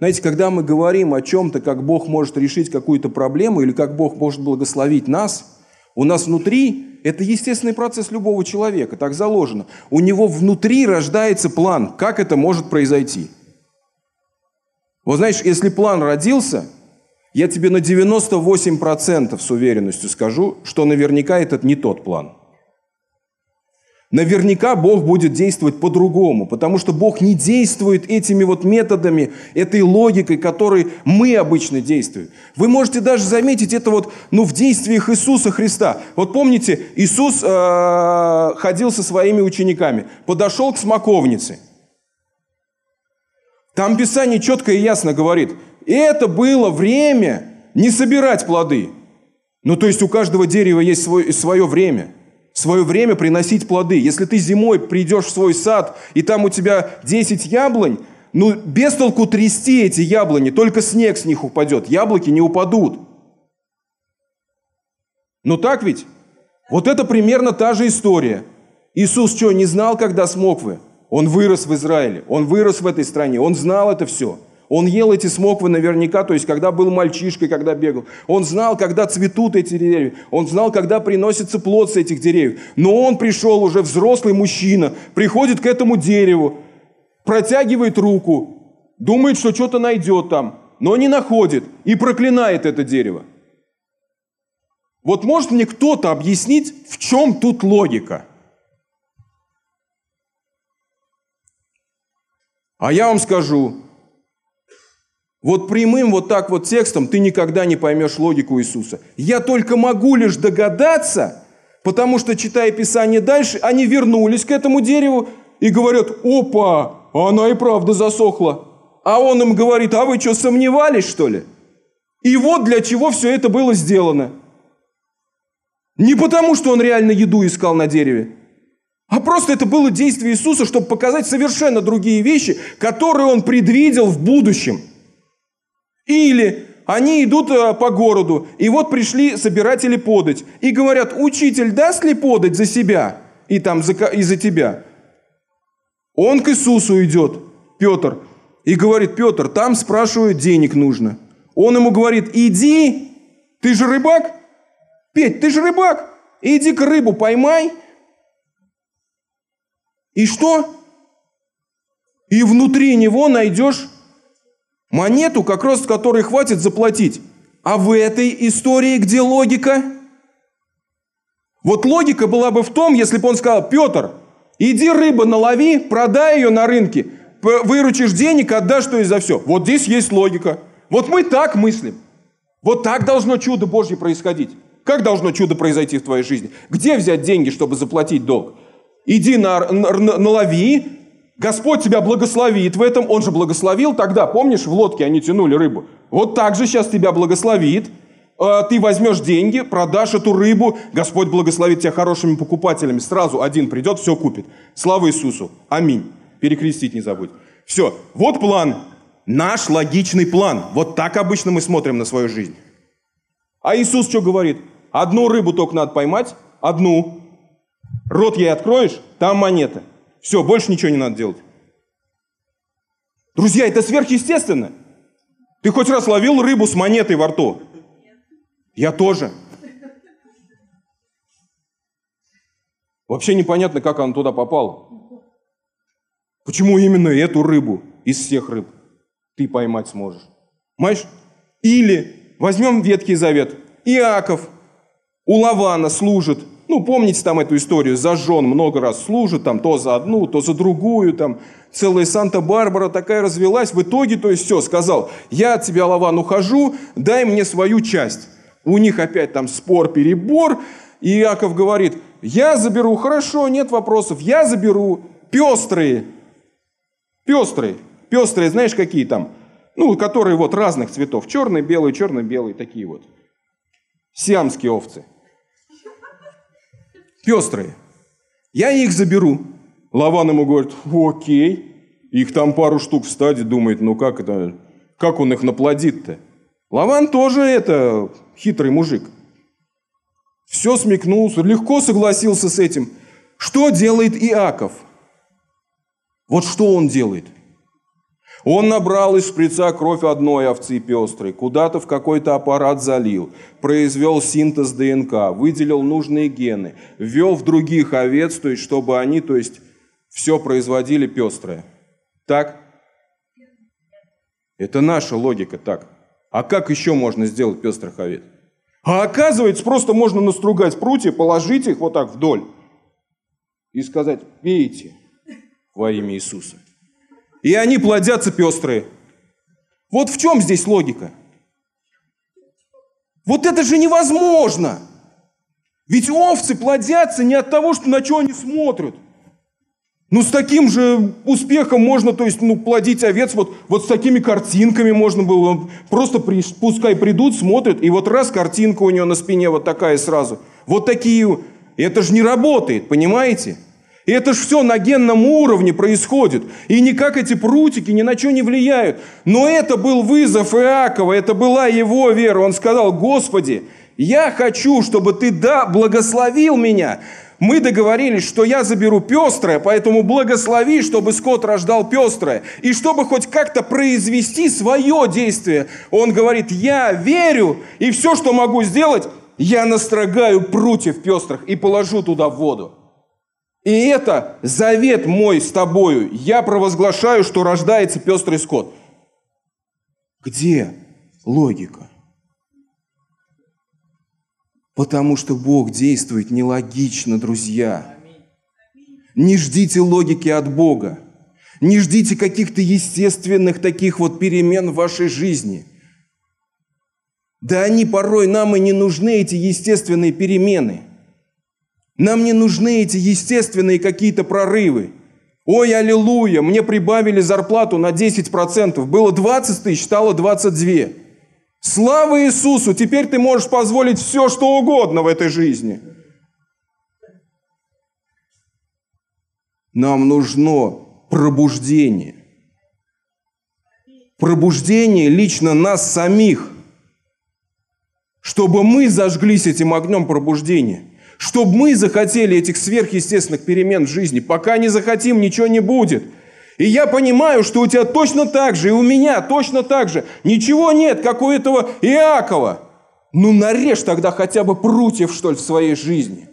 Знаете, когда мы говорим о чем-то, как Бог может решить какую-то проблему или как Бог может благословить нас, у нас внутри, это естественный процесс любого человека, так заложено, у него внутри рождается план, как это может произойти. Вот знаешь, если план родился – я тебе на 98% с уверенностью скажу, что наверняка этот не тот план. Наверняка Бог будет действовать по-другому, потому что Бог не действует этими вот методами, этой логикой, которой мы обычно действуем. Вы можете даже заметить это вот, ну, в действиях Иисуса Христа. Вот помните, Иисус э, ходил со своими учениками, подошел к смоковнице. Там Писание четко и ясно говорит – это было время не собирать плоды. Ну, то есть у каждого дерева есть свой, свое время. Свое время приносить плоды. Если ты зимой придешь в свой сад, и там у тебя 10 яблонь, ну, без толку трясти эти яблони, только снег с них упадет, яблоки не упадут. Ну так ведь? Вот это примерно та же история. Иисус что, не знал, когда смоквы? Он вырос в Израиле, он вырос в этой стране, он знал это все – он ел эти смоквы наверняка, то есть когда был мальчишкой, когда бегал. Он знал, когда цветут эти деревья. Он знал, когда приносится плод с этих деревьев. Но он пришел уже взрослый мужчина, приходит к этому дереву, протягивает руку, думает, что что-то найдет там, но не находит и проклинает это дерево. Вот может мне кто-то объяснить, в чем тут логика? А я вам скажу, вот прямым вот так вот текстом ты никогда не поймешь логику Иисуса. Я только могу лишь догадаться, потому что, читая Писание дальше, они вернулись к этому дереву и говорят, опа, она и правда засохла. А он им говорит, а вы что, сомневались, что ли? И вот для чего все это было сделано. Не потому, что он реально еду искал на дереве, а просто это было действие Иисуса, чтобы показать совершенно другие вещи, которые он предвидел в будущем – или они идут э, по городу, и вот пришли собиратели подать, и говорят, учитель даст ли подать за себя и там за, и за тебя? Он к Иисусу идет, Петр, и говорит, Петр, там спрашивают, денег нужно. Он ему говорит, иди, ты же рыбак? Петь, ты же рыбак, иди к рыбу поймай. И что? И внутри него найдешь Монету, как раз которой хватит заплатить. А в этой истории где логика? Вот логика была бы в том, если бы он сказал, Петр, иди рыба налови, продай ее на рынке, выручишь денег, отдашь что и за все. Вот здесь есть логика. Вот мы так мыслим. Вот так должно чудо Божье происходить. Как должно чудо произойти в твоей жизни? Где взять деньги, чтобы заплатить долг? Иди на, на, налови, Господь тебя благословит в этом. Он же благословил тогда, помнишь, в лодке они тянули рыбу. Вот так же сейчас тебя благословит. А, ты возьмешь деньги, продашь эту рыбу, Господь благословит тебя хорошими покупателями. Сразу один придет, все купит. Слава Иисусу. Аминь. Перекрестить не забудь. Все. Вот план. Наш логичный план. Вот так обычно мы смотрим на свою жизнь. А Иисус что говорит? Одну рыбу только надо поймать, одну. Рот ей откроешь, там монета. Все, больше ничего не надо делать. Друзья, это сверхъестественно. Ты хоть раз ловил рыбу с монетой во рту? Я тоже. Вообще непонятно, как она туда попала. Почему именно эту рыбу из всех рыб ты поймать сможешь? Понимаешь? Или возьмем Ветхий Завет. Иаков у Лавана служит. Ну, помните там эту историю, зажжен много раз служит, там то за одну, то за другую, там целая Санта-Барбара такая развелась. В итоге, то есть все, сказал, я от тебя, Лаван, ухожу, дай мне свою часть. У них опять там спор, перебор. И Иаков говорит, я заберу, хорошо, нет вопросов, я заберу пестрые. Пестрые. Пестрые, знаешь, какие там? Ну, которые вот разных цветов. Черный, белый, черный-белый, такие вот. Сиамские овцы. Пестрые. Я их заберу. Лаван ему говорит, окей. Их там пару штук в стаде, думает, ну как это, как он их наплодит-то? Лаван тоже это хитрый мужик. Все смекнулся, легко согласился с этим. Что делает Иаков? Вот что он делает? Он набрал из шприца кровь одной овцы пестрой, куда-то в какой-то аппарат залил, произвел синтез ДНК, выделил нужные гены, ввел в других овец, то есть чтобы они, то есть все производили пестрое. Так? Это наша логика так. А как еще можно сделать пестрых овец? А оказывается, просто можно настругать прутья, положить их вот так вдоль и сказать, пейте во имя Иисуса. И они плодятся пестрые. Вот в чем здесь логика? Вот это же невозможно! Ведь овцы плодятся не от того, что на что они смотрят – ну, с таким же успехом можно, то есть, ну, плодить овец, вот, вот с такими картинками можно было. Просто при, пускай придут, смотрят, и вот раз картинка у нее на спине вот такая сразу. Вот такие. Это же не работает, понимаете? И это же все на генном уровне происходит. И никак эти прутики ни на что не влияют. Но это был вызов Иакова, это была его вера. Он сказал, Господи, я хочу, чтобы ты да, благословил меня, мы договорились, что я заберу пестрое, поэтому благослови, чтобы скот рождал пестрое. И чтобы хоть как-то произвести свое действие. Он говорит, я верю, и все, что могу сделать, я настрогаю прутьев пестрых и положу туда в воду. И это завет мой с тобою. Я провозглашаю, что рождается пестрый скот. Где логика? Потому что Бог действует нелогично, друзья. Не ждите логики от Бога. Не ждите каких-то естественных таких вот перемен в вашей жизни. Да они порой нам и не нужны, эти естественные перемены. Нам не нужны эти естественные какие-то прорывы. Ой, аллилуйя, мне прибавили зарплату на 10%. Было 20 тысяч, стало 22. Слава Иисусу! Теперь ты можешь позволить все, что угодно в этой жизни. Нам нужно пробуждение. Пробуждение лично нас самих. Чтобы мы зажглись этим огнем пробуждения. Чтобы мы захотели этих сверхъестественных перемен в жизни. Пока не захотим, ничего не будет – и я понимаю, что у тебя точно так же, и у меня точно так же. Ничего нет, как у этого Иакова. Ну нарежь тогда хотя бы прутьев, что ли, в своей жизни.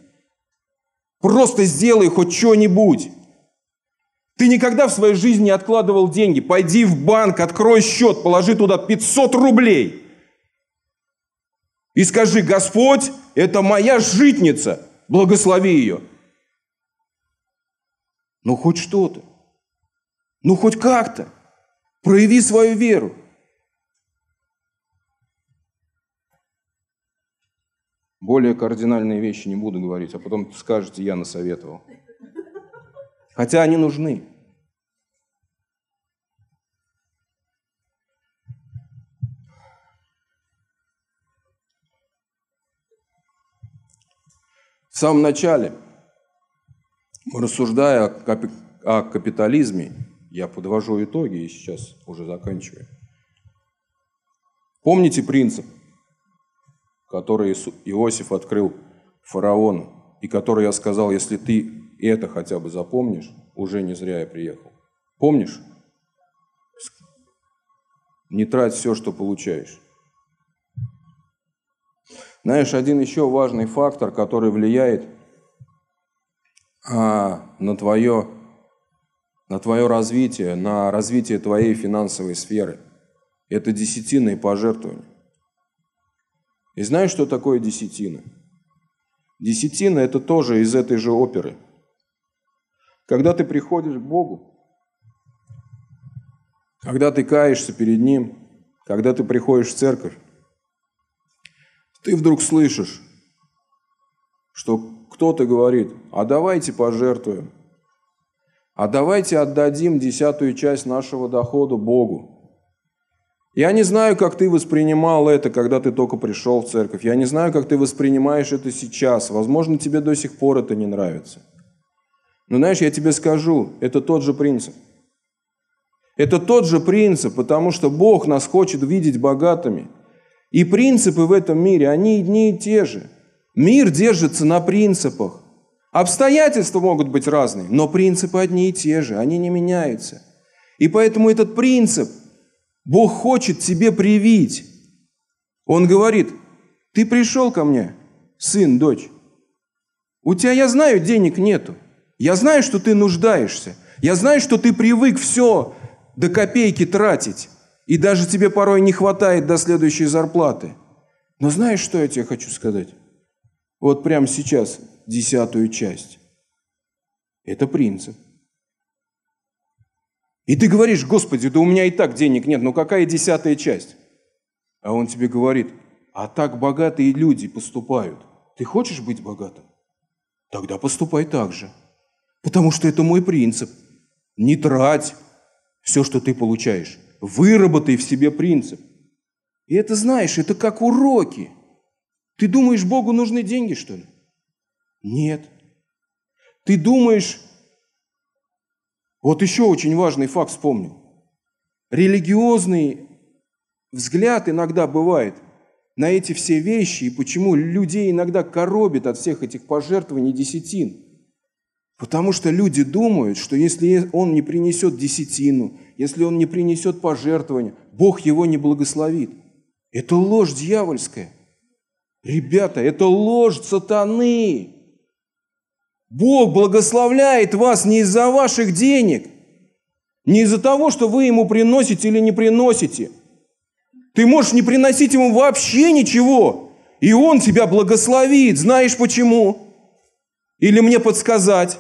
Просто сделай хоть что-нибудь. Ты никогда в своей жизни не откладывал деньги. Пойди в банк, открой счет, положи туда 500 рублей. И скажи, Господь, это моя житница, благослови ее. Ну хоть что-то. Ну, хоть как-то. Прояви свою веру. Более кардинальные вещи не буду говорить, а потом скажете, я насоветовал. Хотя они нужны. В самом начале, рассуждая о капитализме, я подвожу итоги и сейчас уже заканчиваю. Помните принцип, который Иосиф открыл фараону, и который я сказал, если ты это хотя бы запомнишь, уже не зря я приехал. Помнишь? Не трать все, что получаешь. Знаешь, один еще важный фактор, который влияет а, на, твое, на твое развитие, на развитие твоей финансовой сферы, это десятина и пожертвования. И знаешь, что такое десятина? Десятина – это тоже из этой же оперы. Когда ты приходишь к Богу, когда ты каешься перед Ним, когда ты приходишь в церковь, ты вдруг слышишь, что кто-то говорит, а давайте пожертвуем, а давайте отдадим десятую часть нашего дохода Богу. Я не знаю, как ты воспринимал это, когда ты только пришел в церковь. Я не знаю, как ты воспринимаешь это сейчас. Возможно, тебе до сих пор это не нравится. Но знаешь, я тебе скажу, это тот же принцип. Это тот же принцип, потому что Бог нас хочет видеть богатыми. И принципы в этом мире, они одни и те же. Мир держится на принципах. Обстоятельства могут быть разные, но принципы одни и те же, они не меняются. И поэтому этот принцип Бог хочет тебе привить. Он говорит, ты пришел ко мне, сын, дочь. У тебя, я знаю, денег нету. Я знаю, что ты нуждаешься. Я знаю, что ты привык все до копейки тратить, и даже тебе порой не хватает до следующей зарплаты. Но знаешь, что я тебе хочу сказать? Вот прямо сейчас десятую часть. Это принцип. И ты говоришь, Господи, да у меня и так денег нет, но какая десятая часть? А он тебе говорит, а так богатые люди поступают. Ты хочешь быть богатым? Тогда поступай так же. Потому что это мой принцип. Не трать, все, что ты получаешь. Выработай в себе принцип. И это знаешь, это как уроки. Ты думаешь, Богу нужны деньги, что ли? Нет. Ты думаешь, вот еще очень важный факт вспомнил. Религиозный взгляд иногда бывает на эти все вещи, и почему людей иногда коробит от всех этих пожертвований десятин – Потому что люди думают, что если он не принесет десятину, если он не принесет пожертвования, Бог его не благословит. Это ложь дьявольская. Ребята, это ложь сатаны. Бог благословляет вас не из-за ваших денег, не из-за того, что вы ему приносите или не приносите. Ты можешь не приносить ему вообще ничего, и он тебя благословит. Знаешь почему? Или мне подсказать?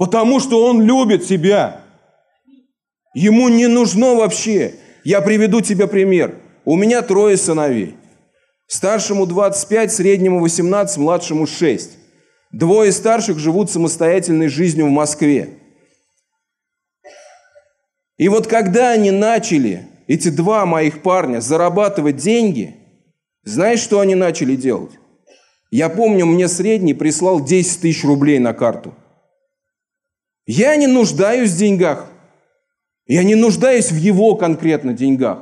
Потому что он любит тебя. Ему не нужно вообще. Я приведу тебе пример. У меня трое сыновей. Старшему 25, среднему 18, младшему 6. Двое старших живут самостоятельной жизнью в Москве. И вот когда они начали, эти два моих парня, зарабатывать деньги, знаешь, что они начали делать? Я помню, мне средний прислал 10 тысяч рублей на карту. Я не нуждаюсь в деньгах. Я не нуждаюсь в его конкретно деньгах.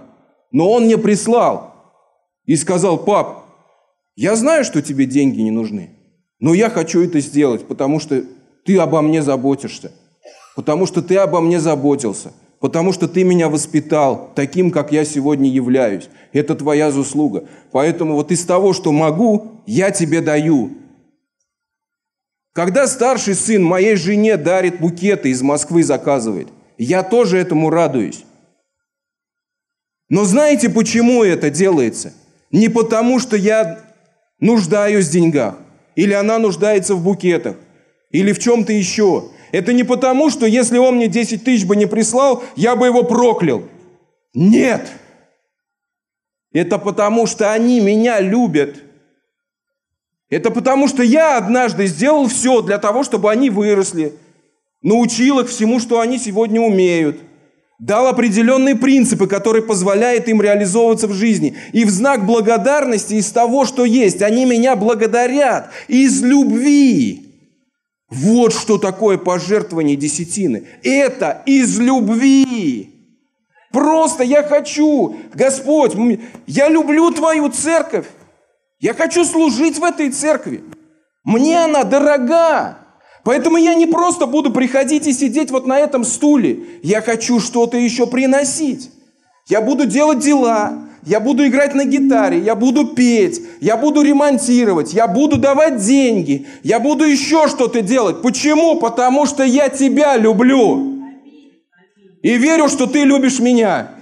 Но он мне прислал и сказал, пап, я знаю, что тебе деньги не нужны, но я хочу это сделать, потому что ты обо мне заботишься, потому что ты обо мне заботился, потому что ты меня воспитал таким, как я сегодня являюсь. Это твоя заслуга. Поэтому вот из того, что могу, я тебе даю. Когда старший сын моей жене дарит букеты из Москвы заказывает, я тоже этому радуюсь. Но знаете, почему это делается? Не потому, что я нуждаюсь в деньгах, или она нуждается в букетах, или в чем-то еще. Это не потому, что если он мне 10 тысяч бы не прислал, я бы его проклял. Нет. Это потому, что они меня любят – это потому, что я однажды сделал все для того, чтобы они выросли, научил их всему, что они сегодня умеют, дал определенные принципы, которые позволяют им реализовываться в жизни. И в знак благодарности из того, что есть, они меня благодарят из любви. Вот что такое пожертвование десятины. Это из любви. Просто я хочу, Господь, я люблю Твою церковь. Я хочу служить в этой церкви. Мне она дорога. Поэтому я не просто буду приходить и сидеть вот на этом стуле. Я хочу что-то еще приносить. Я буду делать дела, я буду играть на гитаре, я буду петь, я буду ремонтировать, я буду давать деньги, я буду еще что-то делать. Почему? Потому что я тебя люблю. И верю, что ты любишь меня.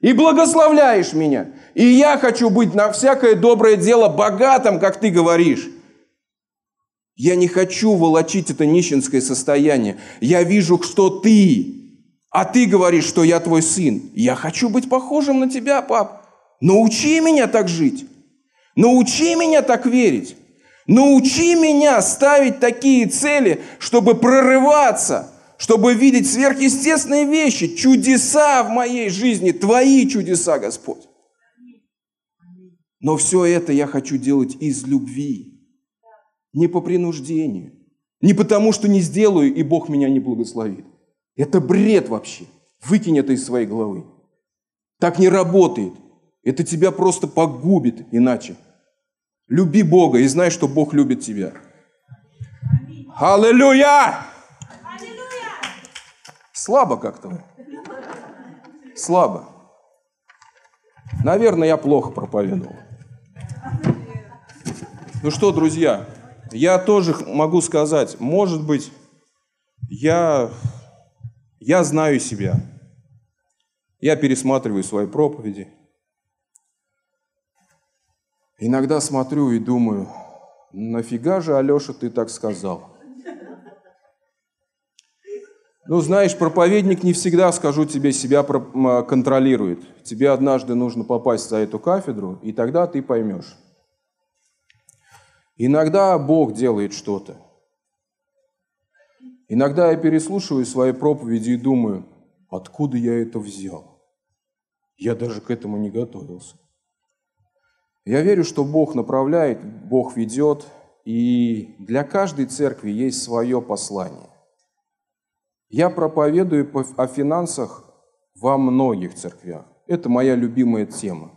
И благословляешь меня. И я хочу быть на всякое доброе дело богатым, как ты говоришь. Я не хочу волочить это нищенское состояние. Я вижу, что ты. А ты говоришь, что я твой сын. Я хочу быть похожим на тебя, пап. Научи меня так жить. Научи меня так верить. Научи меня ставить такие цели, чтобы прорываться, чтобы видеть сверхъестественные вещи, чудеса в моей жизни, Твои чудеса, Господь. Но все это я хочу делать из любви, не по принуждению, не потому, что не сделаю, и Бог меня не благословит. Это бред вообще. Выкинь это из своей головы. Так не работает. Это тебя просто погубит иначе. Люби Бога и знай, что Бог любит тебя. Аллилуйя! Слабо как-то. Слабо. Наверное, я плохо проповедовал. Ну что, друзья, я тоже могу сказать, может быть, я, я знаю себя. Я пересматриваю свои проповеди. Иногда смотрю и думаю, нафига же, Алеша, ты так сказал? Ну, знаешь, проповедник не всегда, скажу тебе, себя контролирует. Тебе однажды нужно попасть за эту кафедру, и тогда ты поймешь. Иногда Бог делает что-то. Иногда я переслушиваю свои проповеди и думаю, откуда я это взял? Я даже к этому не готовился. Я верю, что Бог направляет, Бог ведет, и для каждой церкви есть свое послание. Я проповедую о финансах во многих церквях. Это моя любимая тема.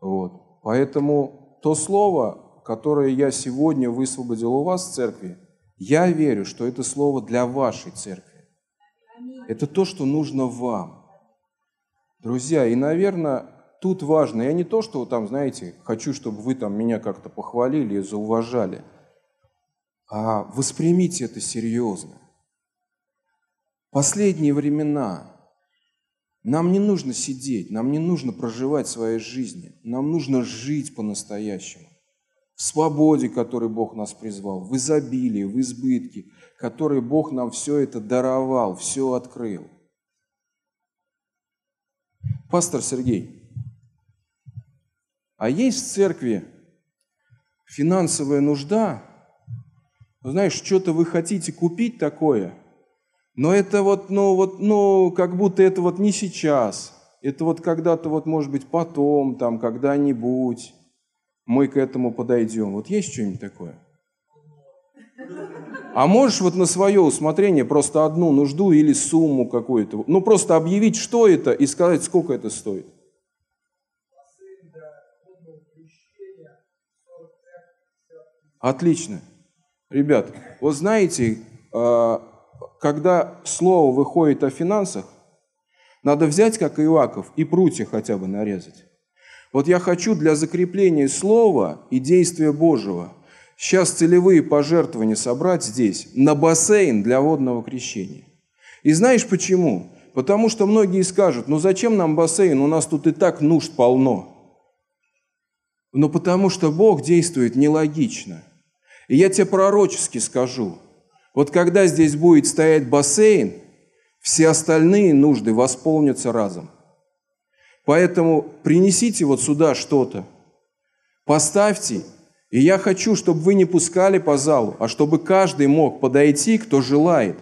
Вот. Поэтому то слово, которое я сегодня высвободил у вас в церкви, я верю, что это слово для вашей церкви. Это то, что нужно вам. Друзья, и, наверное, тут важно, я не то, что там, знаете, хочу, чтобы вы там меня как-то похвалили и зауважали, а воспримите это серьезно последние времена нам не нужно сидеть, нам не нужно проживать своей жизни, нам нужно жить по-настоящему. В свободе, которой Бог нас призвал, в изобилии, в избытке, который Бог нам все это даровал, все открыл. Пастор Сергей, а есть в церкви финансовая нужда? Знаешь, что-то вы хотите купить такое – но это вот, ну вот, ну, как будто это вот не сейчас. Это вот когда-то вот, может быть, потом, там, когда-нибудь мы к этому подойдем. Вот есть что-нибудь такое? А можешь вот на свое усмотрение просто одну нужду или сумму какую-то, ну просто объявить, что это, и сказать, сколько это стоит? Отлично. Ребят, вот знаете, а, когда слово выходит о финансах, надо взять, как Иаков, и прутья хотя бы нарезать. Вот я хочу для закрепления слова и действия Божьего сейчас целевые пожертвования собрать здесь, на бассейн для водного крещения. И знаешь почему? Потому что многие скажут, ну зачем нам бассейн, у нас тут и так нужд полно. Но потому что Бог действует нелогично. И я тебе пророчески скажу – вот когда здесь будет стоять бассейн, все остальные нужды восполнятся разом. Поэтому принесите вот сюда что-то, поставьте, и я хочу, чтобы вы не пускали по залу, а чтобы каждый мог подойти, кто желает,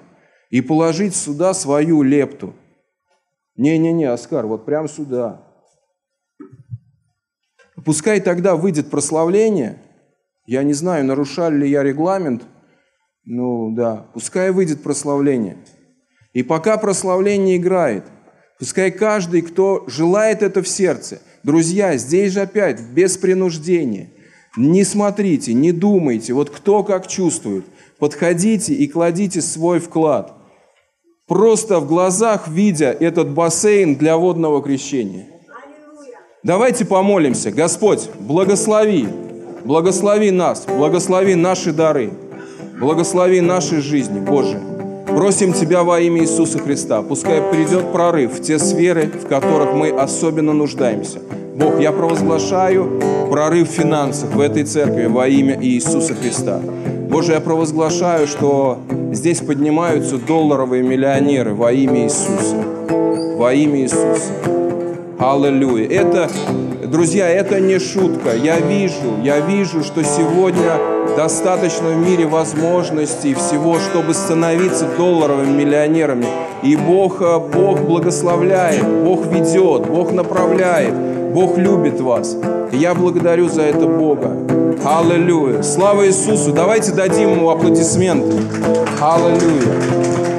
и положить сюда свою лепту. Не-не-не, Оскар, вот прямо сюда. Пускай тогда выйдет прославление. Я не знаю, нарушали ли я регламент – ну да, пускай выйдет прославление. И пока прославление играет, пускай каждый, кто желает это в сердце, друзья, здесь же опять, без принуждения, не смотрите, не думайте, вот кто как чувствует, подходите и кладите свой вклад. просто в глазах видя этот бассейн для водного крещения. Давайте помолимся. Господь, благослови, благослови нас, благослови наши дары, благослови наши жизни, Боже. Просим Тебя во имя Иисуса Христа, пускай придет прорыв в те сферы, в которых мы особенно нуждаемся. Бог, я провозглашаю прорыв в финансах в этой церкви во имя Иисуса Христа. Боже, я провозглашаю, что здесь поднимаются долларовые миллионеры во имя Иисуса. Во имя Иисуса. Аллилуйя. Это, друзья, это не шутка. Я вижу, я вижу, что сегодня достаточно в мире возможностей всего, чтобы становиться долларовыми миллионерами. И Бог, Бог благословляет, Бог ведет, Бог направляет, Бог любит вас. Я благодарю за это Бога. Аллилуйя. Слава Иисусу. Давайте дадим ему аплодисменты. Аллилуйя.